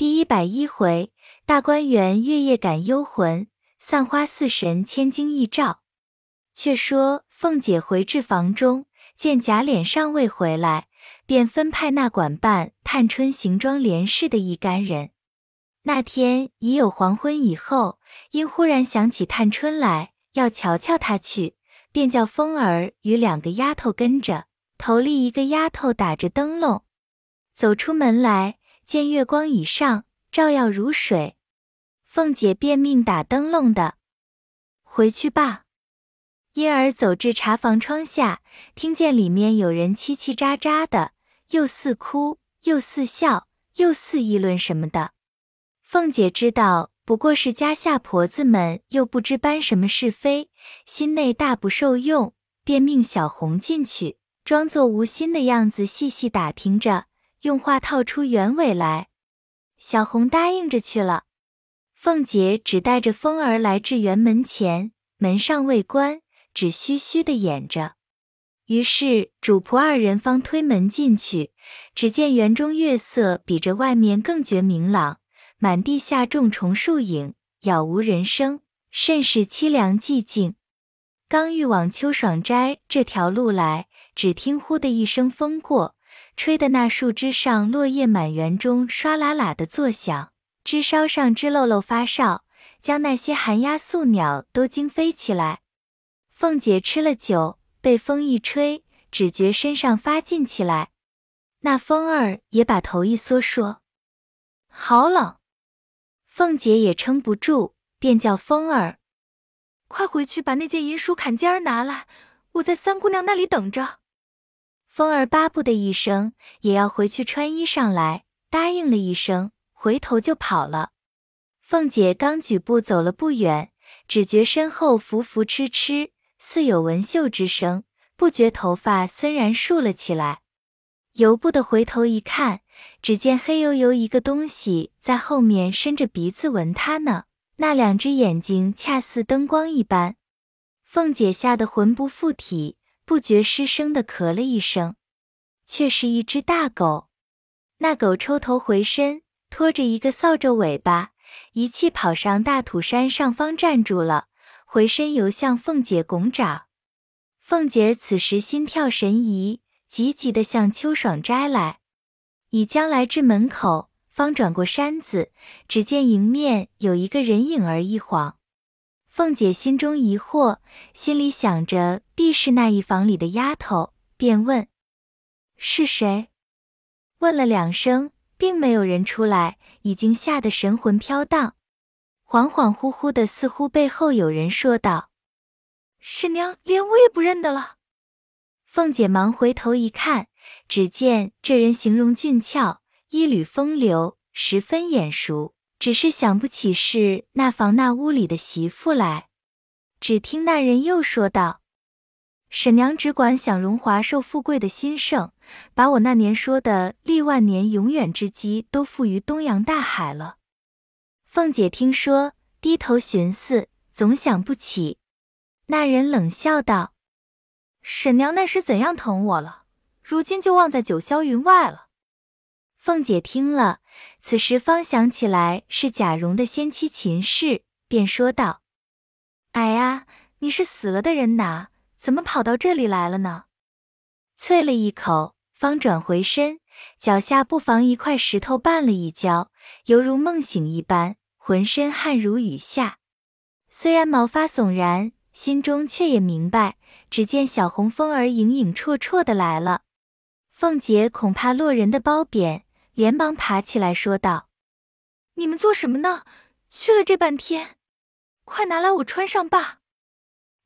第一百一回，大观园月夜感幽魂，散花四神千金一照。却说凤姐回至房中，见贾琏尚未回来，便分派那管办探春行装连事的一干人。那天已有黄昏以后，因忽然想起探春来，要瞧瞧她去，便叫凤儿与两个丫头跟着，头里一个丫头打着灯笼，走出门来。见月光以上，照耀如水。凤姐便命打灯笼的回去罢。因儿走至茶房窗下，听见里面有人叽叽喳喳的，又似哭，又似笑，又似议论什么的。凤姐知道不过是家下婆子们又不知搬什么是非，心内大不受用，便命小红进去，装作无心的样子，细细打听着。用话套出原委来，小红答应着去了。凤姐只带着风儿来至园门前，门上未关，只虚虚的掩着。于是主仆二人方推门进去，只见园中月色比这外面更觉明朗，满地下重重树影，杳无人声，甚是凄凉寂静。刚欲往秋爽斋这条路来，只听呼的一声风过。吹的那树枝上落叶满园中唰啦啦的作响，枝梢上枝漏漏发哨，将那些寒鸦宿鸟都惊飞起来。凤姐吃了酒，被风一吹，只觉身上发劲起来。那风儿也把头一缩，说：“好冷。”凤姐也撑不住，便叫风儿：“快回去把那件银鼠坎肩儿拿来，我在三姑娘那里等着。”风儿巴不的一声，也要回去穿衣裳来，答应了一声，回头就跑了。凤姐刚举步走了不远，只觉身后浮浮痴痴，似有纹绣之声，不觉头发森然竖了起来。由不得回头一看，只见黑油油一个东西在后面伸着鼻子闻她呢，那两只眼睛恰似灯光一般。凤姐吓得魂不附体。不觉失声的咳了一声，却是一只大狗。那狗抽头回身，拖着一个扫帚尾巴，一气跑上大土山上方站住了，回身游向凤姐拱掌。凤姐此时心跳神怡，急急的向秋爽斋来，已将来至门口，方转过山子，只见迎面有一个人影儿一晃。凤姐心中疑惑，心里想着必是那一房里的丫头，便问：“是谁？”问了两声，并没有人出来，已经吓得神魂飘荡，恍恍惚惚的，似乎背后有人说道：“婶娘，连我也不认得了。”凤姐忙回头一看，只见这人形容俊俏，一缕风流，十分眼熟。只是想不起是那房那屋里的媳妇来，只听那人又说道：“婶娘只管享荣华受富贵的兴盛，把我那年说的历万年永远之基都付于东洋大海了。”凤姐听说，低头寻思，总想不起。那人冷笑道：“婶娘那时怎样疼我了，如今就忘在九霄云外了。”凤姐听了，此时方想起来是贾蓉的先妻秦氏，便说道：“哎呀，你是死了的人哪？怎么跑到这里来了呢？”啐了一口，方转回身，脚下不妨一块石头绊了一跤，犹如梦醒一般，浑身汗如雨下。虽然毛发悚然，心中却也明白。只见小红风儿影影绰绰的来了，凤姐恐怕落人的褒贬。连忙爬起来，说道：“你们做什么呢？去了这半天，快拿来我穿上吧。”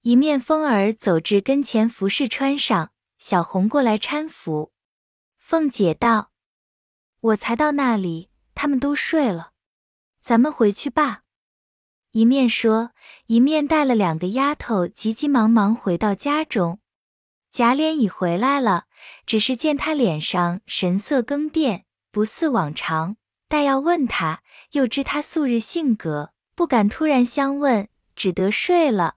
一面风儿走至跟前，服侍穿上。小红过来搀扶。凤姐道：“我才到那里，他们都睡了，咱们回去吧。”一面说，一面带了两个丫头，急急忙忙回到家中。贾琏已回来了，只是见他脸上神色更变。不似往常，待要问他，又知他素日性格，不敢突然相问，只得睡了。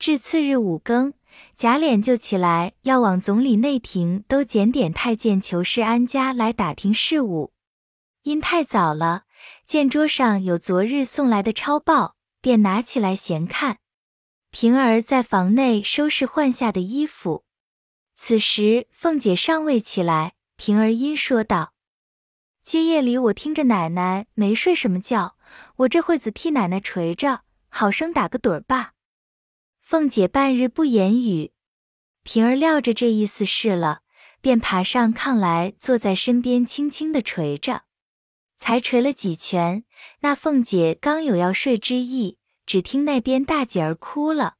至次日五更，贾琏就起来，要往总理内廷都检点太监裘氏安家来打听事务。因太早了，见桌上有昨日送来的抄报，便拿起来闲看。平儿在房内收拾换下的衣服，此时凤姐尚未起来，平儿因说道：“今夜里我听着奶奶没睡什么觉，我这会子替奶奶捶着，好生打个盹儿吧。”凤姐半日不言语，平儿料着这意思是了，便爬上炕来，坐在身边，轻轻的捶着。才捶了几拳，那凤姐刚有要睡之意，只听那边大姐儿哭了。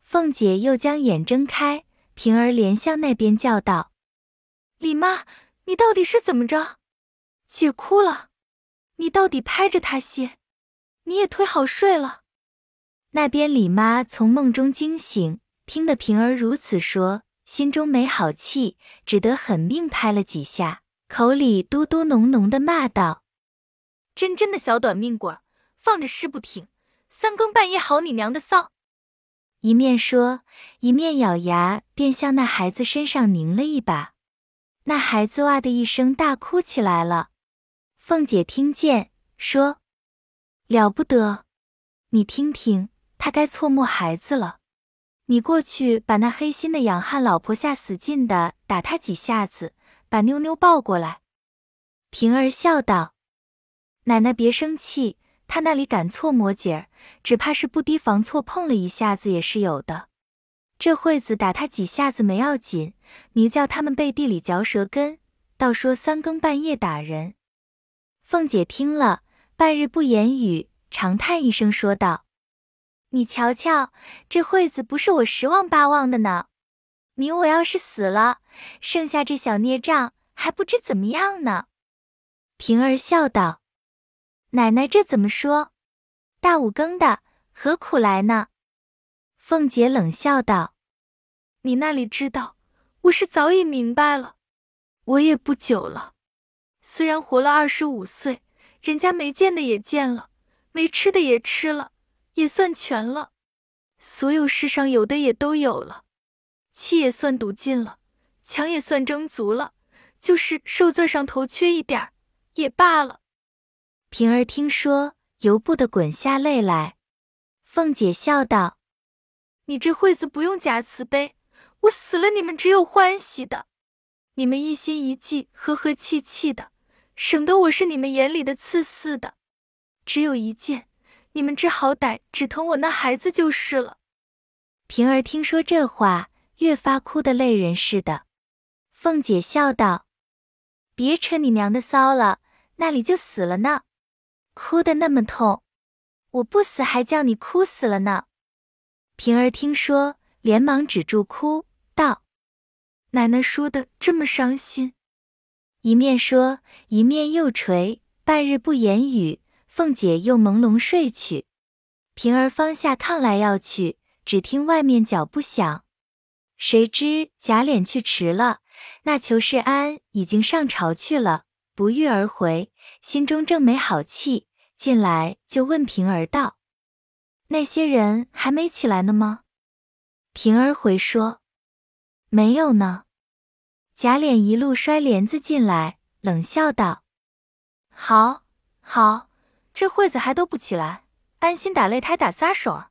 凤姐又将眼睁开，平儿连向那边叫道：“李妈，你到底是怎么着？姐哭了，你到底拍着她些，你也忒好睡了。”那边李妈从梦中惊醒，听得平儿如此说，心中没好气，只得狠命拍了几下，口里嘟嘟哝哝的骂道：“真真的小短命鬼，放着尸不停，三更半夜嚎你娘的骚！”一面说，一面咬牙，便向那孩子身上拧了一把，那孩子哇的一声大哭起来了。凤姐听见，说：“了不得，你听听。”他该错摸孩子了，你过去把那黑心的养汉老婆下死劲的打他几下子，把妞妞抱过来。平儿笑道：“奶奶别生气，他那里敢错摸姐儿，只怕是不提防错碰了一下子也是有的。这会子打他几下子没要紧，你叫他们背地里嚼舌根，倒说三更半夜打人。”凤姐听了，半日不言语，长叹一声，说道。你瞧瞧，这会子不是我十望八望的呢。明我要是死了，剩下这小孽障还不知怎么样呢。平儿笑道：“奶奶这怎么说？大五更的，何苦来呢？”凤姐冷笑道：“你那里知道，我是早已明白了。我也不久了，虽然活了二十五岁，人家没见的也见了，没吃的也吃了。”也算全了，所有世上有的也都有了，气也算赌尽了，强也算争足了，就是寿字上头缺一点儿也罢了。平儿听说，由不得滚下泪来。凤姐笑道：“你这会子不用假慈悲，我死了你们只有欢喜的，你们一心一计，和和气气的，省得我是你们眼里的刺似的。只有一件。”你们这好歹只疼我那孩子就是了。平儿听说这话，越发哭得泪人似的。凤姐笑道：“别扯你娘的骚了，那里就死了呢，哭得那么痛，我不死还叫你哭死了呢。”平儿听说，连忙止住哭，道：“奶奶说的这么伤心。”一面说，一面又垂，半日不言语。凤姐又朦胧睡去，平儿方下炕来要去，只听外面脚步响，谁知贾琏去迟了，那裘世安已经上朝去了，不遇而回，心中正没好气，进来就问平儿道：“那些人还没起来呢吗？”平儿回说：“没有呢。”贾琏一路摔帘子进来，冷笑道：“好，好。”这会子还都不起来，安心打擂台打撒手。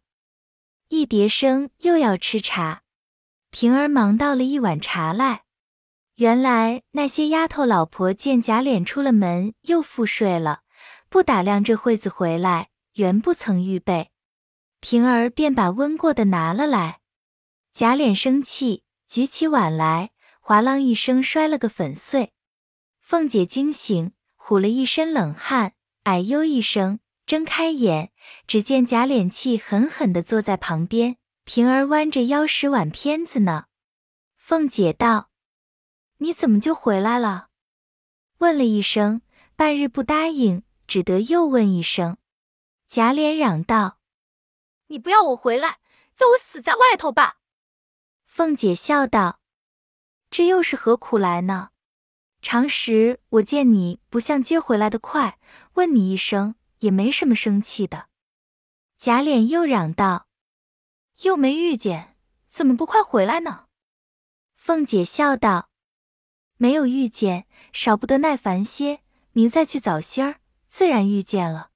一叠声又要吃茶，平儿忙倒了一碗茶来。原来那些丫头老婆见贾琏出了门，又复睡了，不打量这会子回来，原不曾预备。平儿便把温过的拿了来。贾琏生气，举起碗来，哗啷一声摔了个粉碎。凤姐惊醒，唬了一身冷汗。哎呦一声，睁开眼，只见贾琏气狠狠地坐在旁边，平儿弯着腰使碗片子呢。凤姐道：“你怎么就回来了？”问了一声，半日不答应，只得又问一声。贾琏嚷道：“你不要我回来，叫我死在外头吧！”凤姐笑道：“这又是何苦来呢？”常时我见你不像接回来的快，问你一声也没什么生气的。贾琏又嚷道：“又没遇见，怎么不快回来呢？”凤姐笑道：“没有遇见，少不得耐烦些。明再去早些儿，自然遇见了。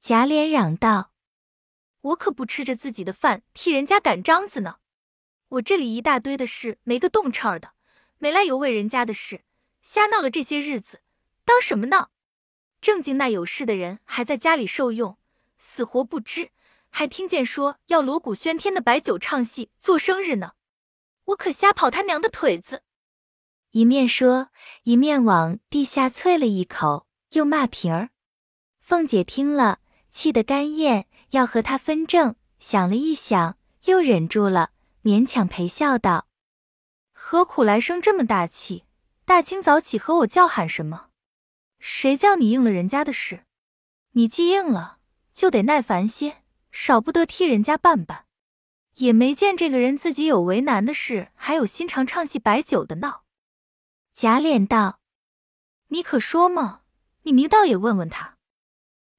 贾琏嚷道：“我可不吃着自己的饭替人家赶章子呢。我这里一大堆的事，没个动辄的，没来由为人家的事，瞎闹了这些日子，当什么闹？正经那有事的人还在家里受用，死活不知，还听见说要锣鼓喧天的摆酒唱戏做生日呢。我可瞎跑他娘的腿子！”一面说，一面往地下啐了一口，又骂平儿。凤姐听了。气得干咽，要和他分正，想了一想，又忍住了，勉强陪笑道：“何苦来生这么大气？大清早起和我叫喊什么？谁叫你应了人家的事？你既应了，就得耐烦些，少不得替人家办办。也没见这个人自己有为难的事，还有心肠唱戏摆酒的闹。”贾琏道：“你可说嘛？你明倒也问问他。”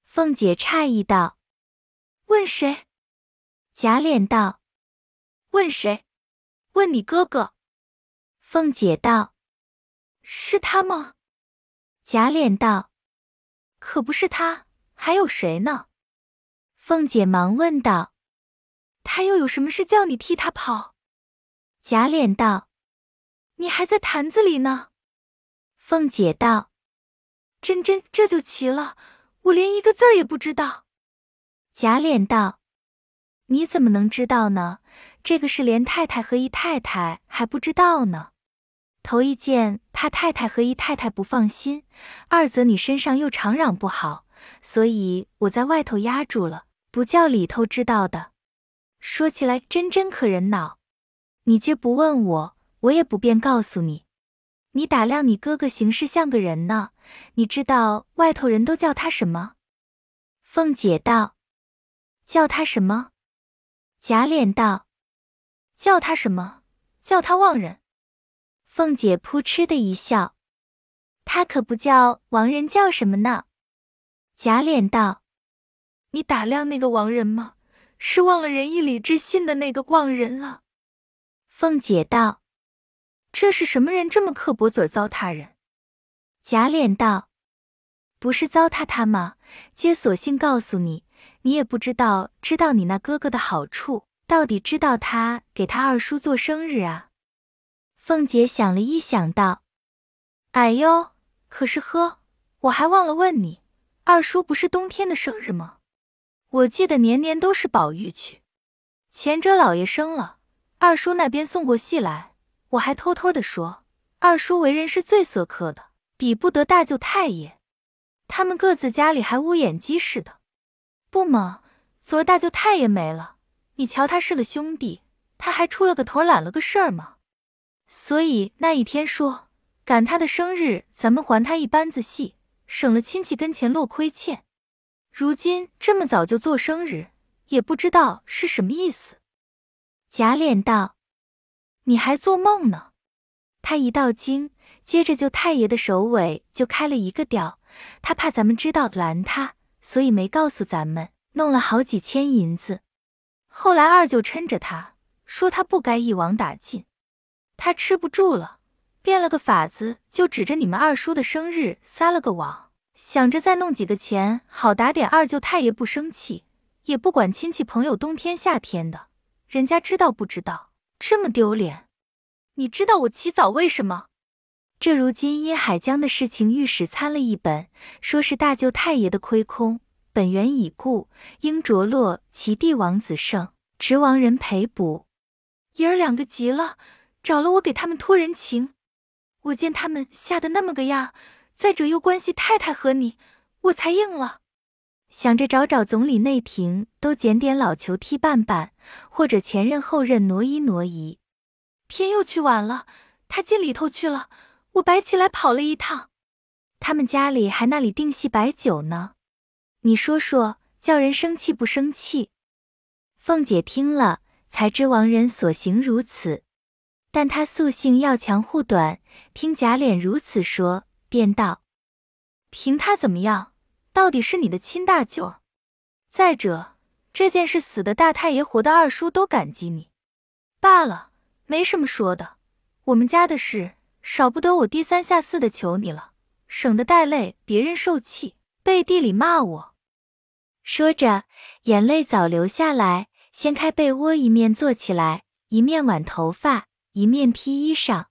凤姐诧异道：“问谁？”贾琏道：“问谁？问你哥哥。”凤姐道：“是他吗？”贾琏道：“可不是他，还有谁呢？”凤姐忙问道：“他又有什么事叫你替他跑？”贾琏道：“你还在坛子里呢。”凤姐道：“真真，这就奇了。”我连一个字儿也不知道。贾琏道：“你怎么能知道呢？这个是连太太和姨太太还不知道呢。头一件，怕太太和姨太太不放心；二则你身上又常嚷不好，所以我在外头压住了，不叫里头知道的。说起来，真真可人恼。你既不问我，我也不便告诉你。你打量你哥哥行事像个人呢。”你知道外头人都叫他什么？凤姐道：“叫他什么？”贾琏道：“叫他什么？叫他忘人。”凤姐扑哧的一笑：“他可不叫亡人，叫什么呢？”贾琏道：“你打量那个亡人吗？是忘了仁义礼智信的那个忘人了。”凤姐道：“这是什么人这么刻薄嘴糟蹋人？”贾琏道：“不是糟蹋他吗？皆索性告诉你，你也不知道。知道你那哥哥的好处，到底知道他给他二叔做生日啊？”凤姐想了一想，道：“哎呦，可是呵，我还忘了问你，二叔不是冬天的生日吗？我记得年年都是宝玉去。前者老爷生了，二叔那边送过戏来，我还偷偷的说，二叔为人是最色客的。”比不得大舅太爷，他们各自家里还乌眼鸡似的。不嘛，昨儿大舅太爷没了，你瞧他是个兄弟，他还出了个头揽了个事儿吗。所以那一天说赶他的生日，咱们还他一班子戏，省了亲戚跟前落亏欠。如今这么早就做生日，也不知道是什么意思。贾琏道：“你还做梦呢？”他一到京。接着，就太爷的首尾就开了一个调，他怕咱们知道拦他，所以没告诉咱们，弄了好几千银子。后来二舅趁着他说他不该一网打尽，他吃不住了，变了个法子，就指着你们二叔的生日撒了个网，想着再弄几个钱，好打点二舅太爷不生气，也不管亲戚朋友冬天夏天的，人家知道不知道，这么丢脸。你知道我起早为什么？这如今因海江的事情，御史参了一本，说是大舅太爷的亏空，本源已故，应着落其弟王子胜，执王人赔补。爷儿两个急了，找了我给他们托人情。我见他们吓得那么个样，再者又关系太太和你，我才应了。想着找找总理内廷，都检点老囚替办办，或者前任后任挪移挪移。偏又去晚了，他进里头去了。我白起来跑了一趟，他们家里还那里定戏摆酒呢。你说说，叫人生气不生气？凤姐听了，才知王人所行如此，但她素性要强护短，听贾琏如此说，便道：“凭他怎么样，到底是你的亲大舅。再者，这件事死的大太爷，活的二叔都感激你，罢了，没什么说的。我们家的事。”少不得我低三下四的求你了，省得带累别人受气，背地里骂我。说着，眼泪早流下来，掀开被窝，一面坐起来，一面挽头发，一面披衣裳。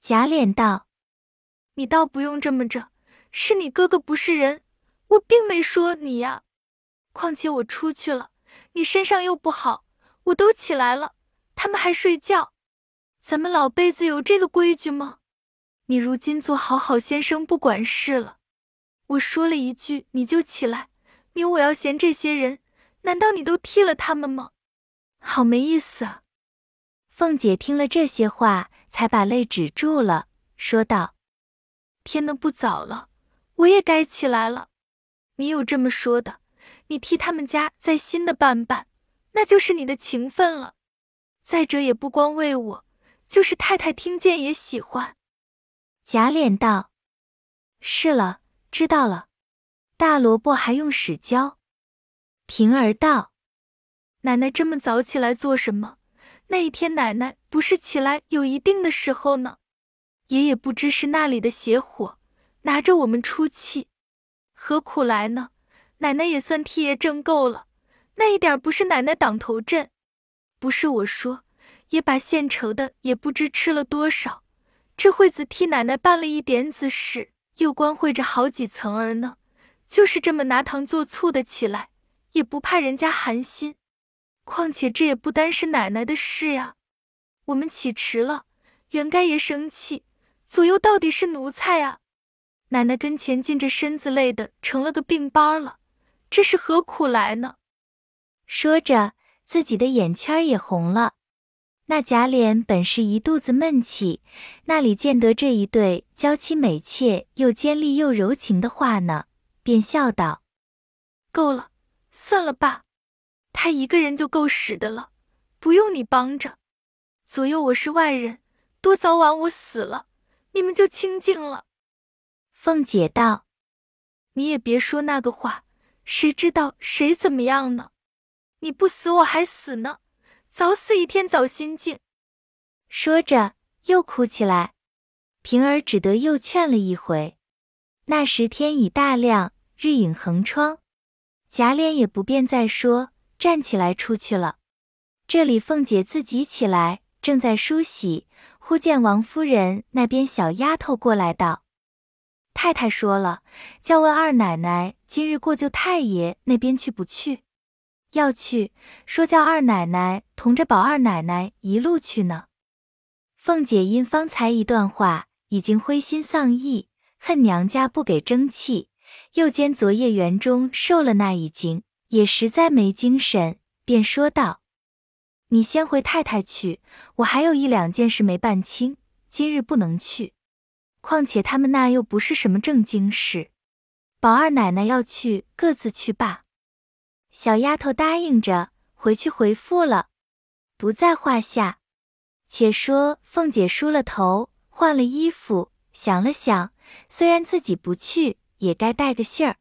贾琏道：“你倒不用这么着，是你哥哥不是人，我并没说你呀。况且我出去了，你身上又不好，我都起来了，他们还睡觉。咱们老辈子有这个规矩吗？你如今做好好先生，不管事了。我说了一句，你就起来。”你我要嫌这些人，难道你都替了他们吗？好没意思啊！凤姐听了这些话，才把泪止住了，说道：“天都不早了，我也该起来了。你有这么说的，你替他们家再新的办办，那就是你的情分了。再者也不光为我，就是太太听见也喜欢。”贾琏道：“是了，知道了。”大萝卜还用使教？平儿道：“奶奶这么早起来做什么？那一天奶奶不是起来有一定的时候呢？爷爷不知是那里的邪火，拿着我们出气，何苦来呢？奶奶也算替爷挣够了，那一点不是奶奶挡头阵。不是我说，也把现成的也不知吃了多少。这会子替奶奶办了一点子事，又关会着好几层儿呢。”就是这么拿糖做醋的起来，也不怕人家寒心。况且这也不单是奶奶的事呀。我们起迟了，原该爷生气，左右到底是奴才啊。奶奶跟前尽着身子累的成了个病斑了，这是何苦来呢？说着，自己的眼圈也红了。那贾琏本是一肚子闷气，那里见得这一对娇妻美妾又尖利又柔情的话呢？便笑道：“够了，算了吧，他一个人就够使的了，不用你帮着。左右我是外人，多早晚我死了，你们就清净了。”凤姐道：“你也别说那个话，谁知道谁怎么样呢？你不死我还死呢，早死一天早心静。”说着又哭起来，平儿只得又劝了一回。那时天已大亮，日影横窗，贾琏也不便再说，站起来出去了。这里凤姐自己起来，正在梳洗，忽见王夫人那边小丫头过来道：“太太说了，叫问二奶奶今日过舅太爷那边去不去？要去，说叫二奶奶同着宝二奶奶一路去呢。”凤姐因方才一段话，已经灰心丧意。恨娘家不给争气，又兼昨夜园中受了那一惊，也实在没精神，便说道：“你先回太太去，我还有一两件事没办清，今日不能去。况且他们那又不是什么正经事，宝二奶奶要去，各自去罢。”小丫头答应着回去回复了，不在话下。且说凤姐梳了头，换了衣服，想了想。虽然自己不去，也该带个信儿。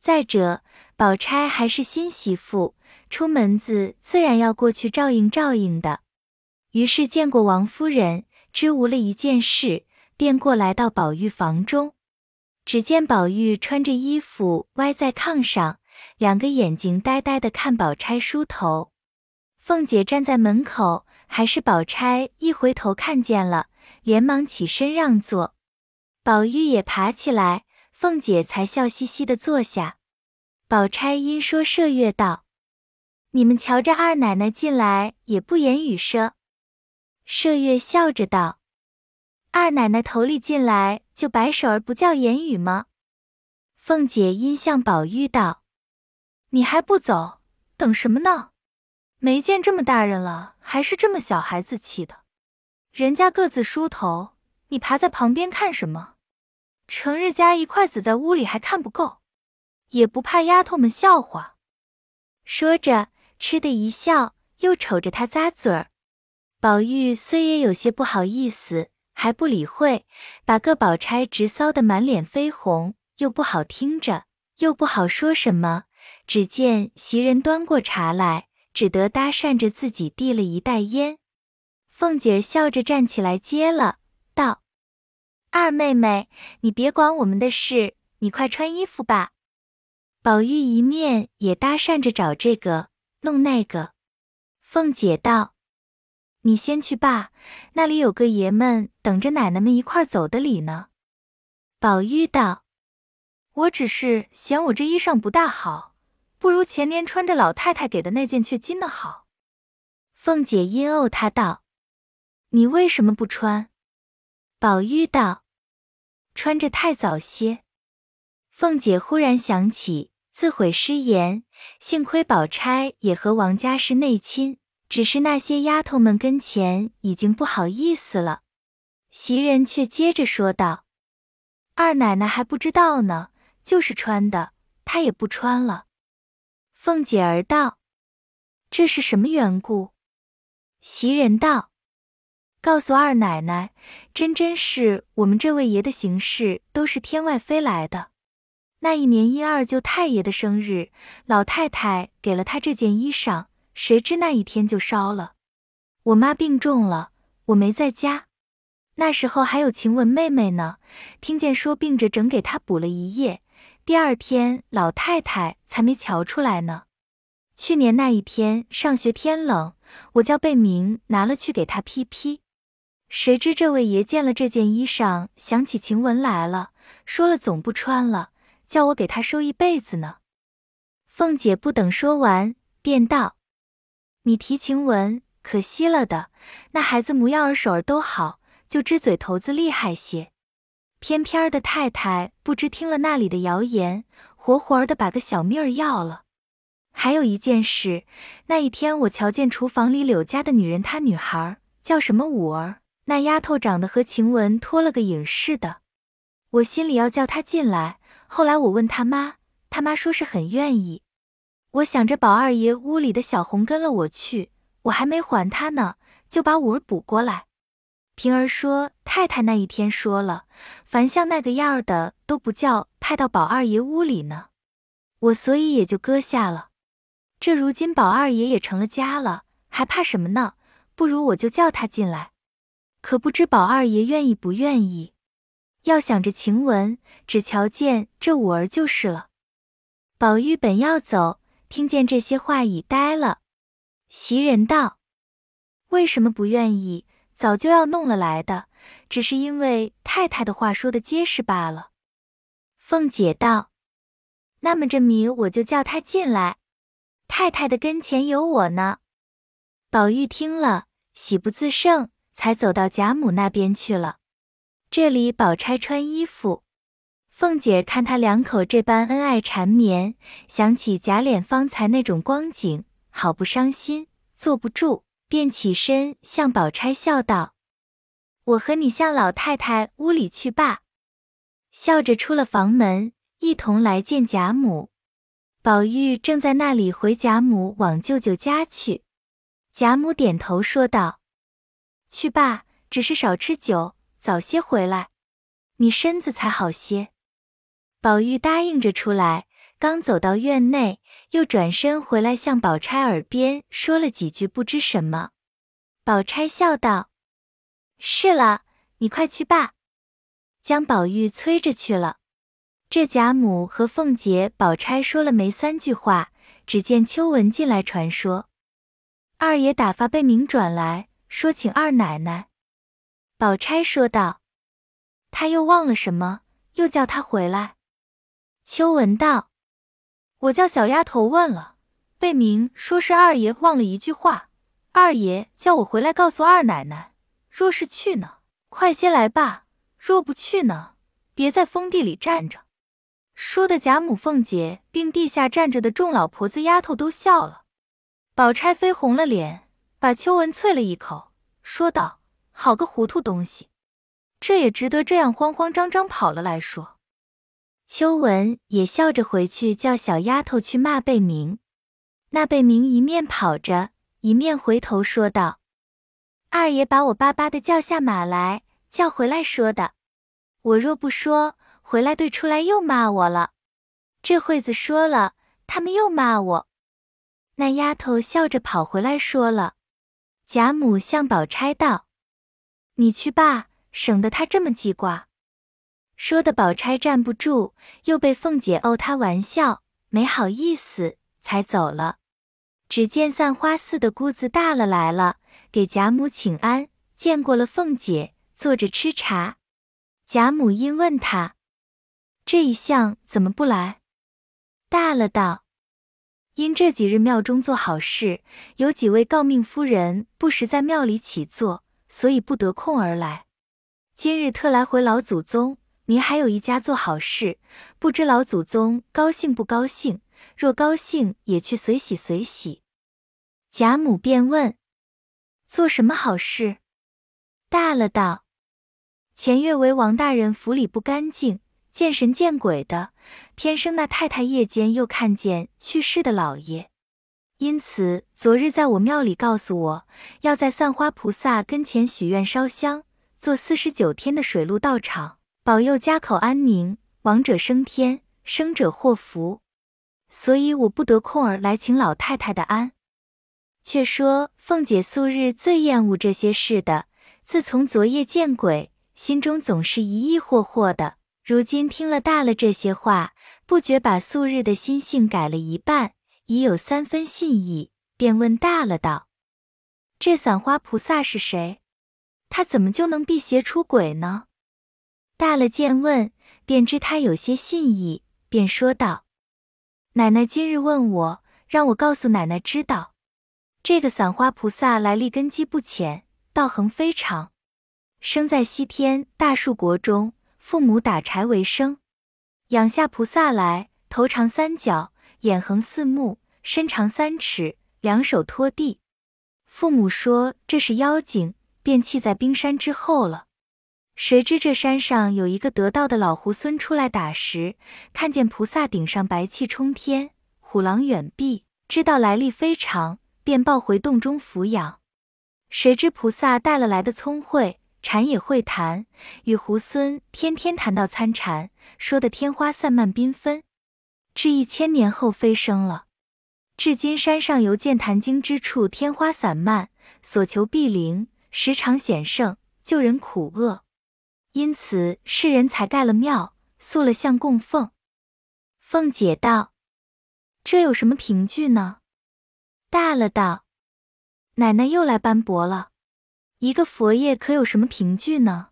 再者，宝钗还是新媳妇，出门子自然要过去照应照应的。于是见过王夫人，知无了一件事，便过来到宝玉房中。只见宝玉穿着衣服歪在炕上，两个眼睛呆呆的看宝钗梳头。凤姐站在门口，还是宝钗一回头看见了，连忙起身让座。宝玉也爬起来，凤姐才笑嘻嘻的坐下。宝钗因说麝月道：“你们瞧着二奶奶进来，也不言语声。”麝月笑着道：“二奶奶头里进来就摆手儿，不叫言语吗？”凤姐因向宝玉道：“你还不走，等什么呢？没见这么大人了，还是这么小孩子气的。人家各自梳头，你爬在旁边看什么？”成日夹一筷子在屋里还看不够，也不怕丫头们笑话。说着，嗤的一笑，又瞅着他咂嘴儿。宝玉虽也有些不好意思，还不理会，把个宝钗直臊得满脸绯红，又不好听着，又不好说什么。只见袭人端过茶来，只得搭讪着自己递了一袋烟。凤姐笑着站起来接了，二妹妹，你别管我们的事，你快穿衣服吧。宝玉一面也搭讪着找这个弄那个。凤姐道：“你先去吧，那里有个爷们等着奶奶们一块走的礼呢。”宝玉道：“我只是嫌我这衣裳不大好，不如前年穿着老太太给的那件雀金的好。”凤姐阴怄他道：“你为什么不穿？”宝玉道：“穿着太早些。”凤姐忽然想起，自悔失言，幸亏宝钗也和王家是内亲。只是那些丫头们跟前已经不好意思了，袭人却接着说道：“二奶奶还不知道呢，就是穿的，她也不穿了。”凤姐儿道：“这是什么缘故？”袭人道：“告诉二奶奶，真真是我们这位爷的行事都是天外飞来的。那一年一二舅太爷的生日，老太太给了他这件衣裳。”谁知那一天就烧了，我妈病重了，我没在家。那时候还有晴雯妹妹呢，听见说病着，整给她补了一夜。第二天老太太才没瞧出来呢。去年那一天上学天冷，我叫贝明拿了去给她披披。谁知这位爷见了这件衣裳，想起晴雯来了，说了总不穿了，叫我给她收一辈子呢。凤姐不等说完，便道。你提晴雯，可惜了的。那孩子模样儿、手儿都好，就只嘴头子厉害些。偏偏的太太不知听了那里的谣言，活活儿的把个小命儿要了。还有一件事，那一天我瞧见厨房里柳家的女人，她女孩叫什么五儿，那丫头长得和晴雯脱了个影似的。我心里要叫她进来，后来我问她妈，她妈说是很愿意。我想着宝二爷屋里的小红跟了我去，我还没还她呢，就把五儿补过来。平儿说太太那一天说了，凡像那个样儿的都不叫派到宝二爷屋里呢，我所以也就搁下了。这如今宝二爷也成了家了，还怕什么呢？不如我就叫他进来，可不知宝二爷愿意不愿意。要想着晴雯，只瞧见这五儿就是了。宝玉本要走。听见这些话，已呆了。袭人道：“为什么不愿意？早就要弄了来的，只是因为太太的话说的结实罢了。”凤姐道：“那么这米我就叫他进来，太太的跟前有我呢。”宝玉听了，喜不自胜，才走到贾母那边去了。这里宝钗穿衣服。凤姐看他两口这般恩爱缠绵，想起贾琏方才那种光景，好不伤心，坐不住，便起身向宝钗笑道：“我和你向老太太屋里去罢。”笑着出了房门，一同来见贾母。宝玉正在那里回贾母往舅舅家去，贾母点头说道：“去罢，只是少吃酒，早些回来，你身子才好些。”宝玉答应着出来，刚走到院内，又转身回来，向宝钗耳边说了几句不知什么。宝钗笑道：“是了，你快去罢。”将宝玉催着去了。这贾母和凤姐、宝钗说了没三句话，只见秋纹进来传说，二爷打发贝明转来说请二奶奶。宝钗说道：“他又忘了什么，又叫他回来。”秋文道：“我叫小丫头问了，贝明说是二爷忘了一句话，二爷叫我回来告诉二奶奶。若是去呢，快些来吧；若不去呢，别在封地里站着。”说的贾母、凤姐并地下站着的众老婆子、丫头都笑了。宝钗飞红了脸，把秋文啐了一口，说道：“好个糊涂东西，这也值得这样慌慌张张跑了来说。”秋文也笑着回去，叫小丫头去骂贝明。那贝明一面跑着，一面回头说道：“二爷把我巴巴的叫下马来，叫回来说的。我若不说，回来对出来又骂我了。这会子说了，他们又骂我。”那丫头笑着跑回来说了。贾母向宝钗道：“你去罢，省得他这么记挂。”说的宝钗站不住，又被凤姐怄她玩笑，没好意思，才走了。只见散花寺的姑子大了来了，给贾母请安，见过了凤姐，坐着吃茶。贾母因问他：“这一向怎么不来？”大了道：“因这几日庙中做好事，有几位诰命夫人不时在庙里起坐，所以不得空而来。今日特来回老祖宗，您还有一家做好事，不知老祖宗高兴不高兴？若高兴，也去随喜随喜。”贾母便问：“做什么好事？”大了道。前月为王大人府里不干净，见神见鬼的，偏生那太太夜间又看见去世的老爷，因此昨日在我庙里告诉我，要在散花菩萨跟前许愿烧香，做四十九天的水陆道场，保佑家口安宁，亡者升天，生者祸福。所以我不得空儿来请老太太的安。却说凤姐素日最厌恶这些事的，自从昨夜见鬼。心中总是疑疑惑惑的，如今听了大了这些话，不觉把素日的心性改了一半，已有三分信意，便问大了道：“这散花菩萨是谁？他怎么就能辟邪出鬼呢？”大了见问，便知他有些信意，便说道：“奶奶今日问我，让我告诉奶奶知道，这个散花菩萨来历根基不浅，道行非常。”生在西天大树国中，父母打柴为生，养下菩萨来，头长三角，眼横四目，身长三尺，两手托地。父母说这是妖精，便弃在冰山之后了。谁知这山上有一个得道的老猢狲出来打时，看见菩萨顶上白气冲天，虎狼远避，知道来历非常，便抱回洞中抚养。谁知菩萨带了来的聪慧。禅也会谈，与猢狲天天谈到参禅，说的天花散漫缤纷。至一千年后飞升了，至今山上犹见谈经之处天花散漫，所求必灵，时常显圣，救人苦厄。因此世人才盖了庙，塑了像供奉。凤姐道：“这有什么凭据呢？”大了道：“奶奶又来斑驳了。”一个佛爷可有什么凭据呢？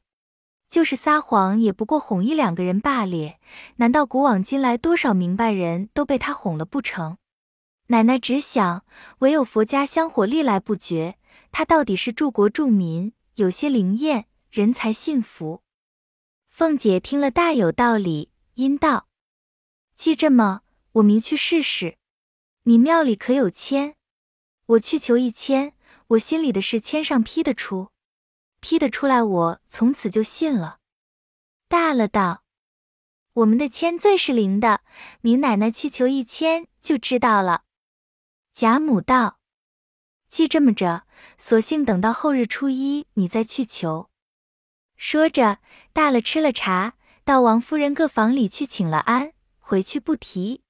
就是撒谎，也不过哄一两个人罢了。难道古往今来多少明白人都被他哄了不成？奶奶只想，唯有佛家香火历来不绝，他到底是助国助民，有些灵验，人才信服。凤姐听了大有道理，因道：“既这么，我明去试试。你庙里可有签？我去求一签。”我心里的事签上批得出，批得出来，我从此就信了。大了道，我们的签最是灵的，明奶奶去求一签就知道了。贾母道：“既这么着，索性等到后日初一，你再去求。”说着，大了吃了茶，到王夫人各房里去请了安，回去不提。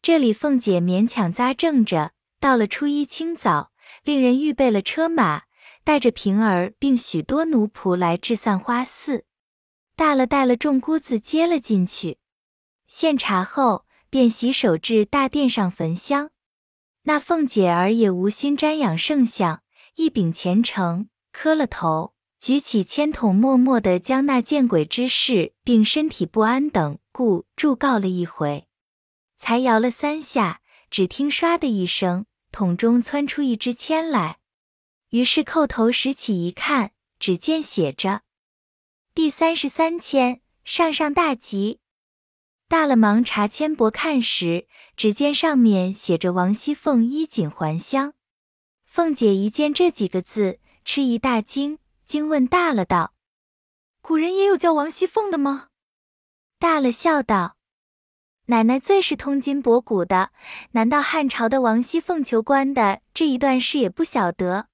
这里凤姐勉强扎正着，到了初一清早。令人预备了车马，带着平儿并许多奴仆来至散花寺。大了带了众姑子接了进去，献茶后，便洗手至大殿上焚香。那凤姐儿也无心瞻仰圣像，一秉虔诚，磕了头，举起签筒，默默地将那见鬼之事并身体不安等故祝告了一回，才摇了三下，只听唰的一声。桶中窜出一支签来，于是叩头拾起一看，只见写着“第三十三签，上上大吉”。大了忙查签簿看时，只见上面写着“王熙凤衣锦还乡”。凤姐一见这几个字，吃一大惊，惊问大了道：“古人也有叫王熙凤的吗？”大了笑道。奶奶最是通今博古的，难道汉朝的王熙凤求官的这一段事也不晓得？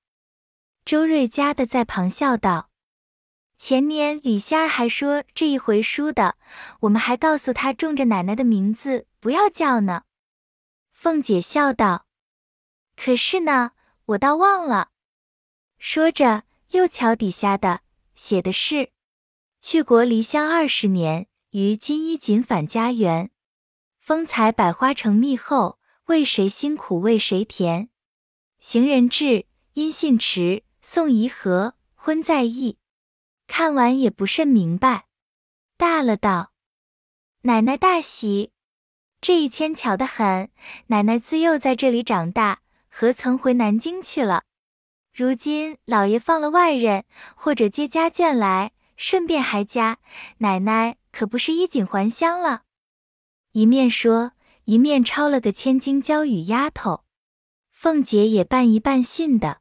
周瑞家的在旁笑道：“前年李仙儿还说这一回书的，我们还告诉他种着奶奶的名字不要叫呢。”凤姐笑道：“可是呢，我倒忘了。”说着又瞧底下的，写的是：“去国离乡二十年，于今衣锦返家园。”风采百花成蜜后，为谁辛苦为谁甜？行人至，音信迟，送怡和，婚在意。看完也不甚明白。大了道：“奶奶大喜，这一牵巧得很。奶奶自幼在这里长大，何曾回南京去了？如今老爷放了外人，或者接家眷来，顺便还家，奶奶可不是衣锦还乡了。”一面说，一面抄了个千金交与丫头。凤姐也半疑半信的。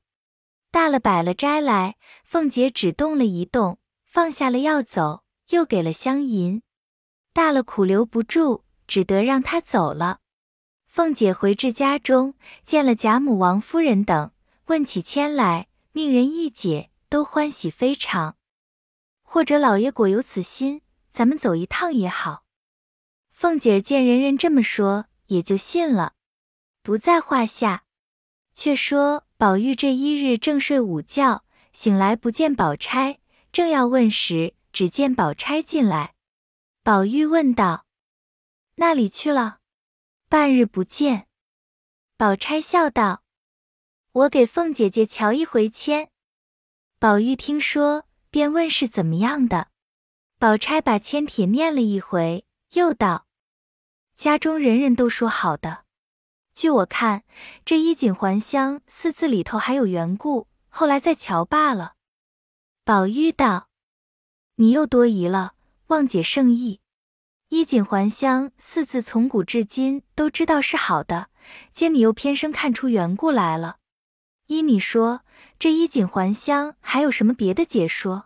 大了摆了斋来，凤姐只动了一动，放下了要走，又给了香银。大了苦留不住，只得让他走了。凤姐回至家中，见了贾母、王夫人等，问起签来，命人一解，都欢喜非常。或者老爷果有此心，咱们走一趟也好。凤姐见人人这么说，也就信了，不在话下。却说宝玉这一日正睡午觉，醒来不见宝钗，正要问时，只见宝钗进来。宝玉问道：“那里去了？半日不见。”宝钗笑道：“我给凤姐姐瞧一回签。”宝玉听说，便问是怎么样的。宝钗把签帖念了一回，又道：“家中人人都说好的。”据我看，这衣锦还乡四字里头还有缘故，后来再瞧罢了。宝玉道：“你又多疑了，望姐圣意。衣锦还乡四字从古至今都知道是好的，今你又偏生看出缘故来了。依你说，这衣锦还乡还有什么别的解说？”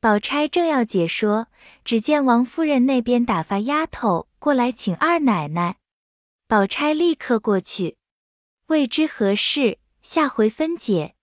宝钗正要解说，只见王夫人那边打发丫头过来请二奶奶。宝钗立刻过去，未知何事，下回分解。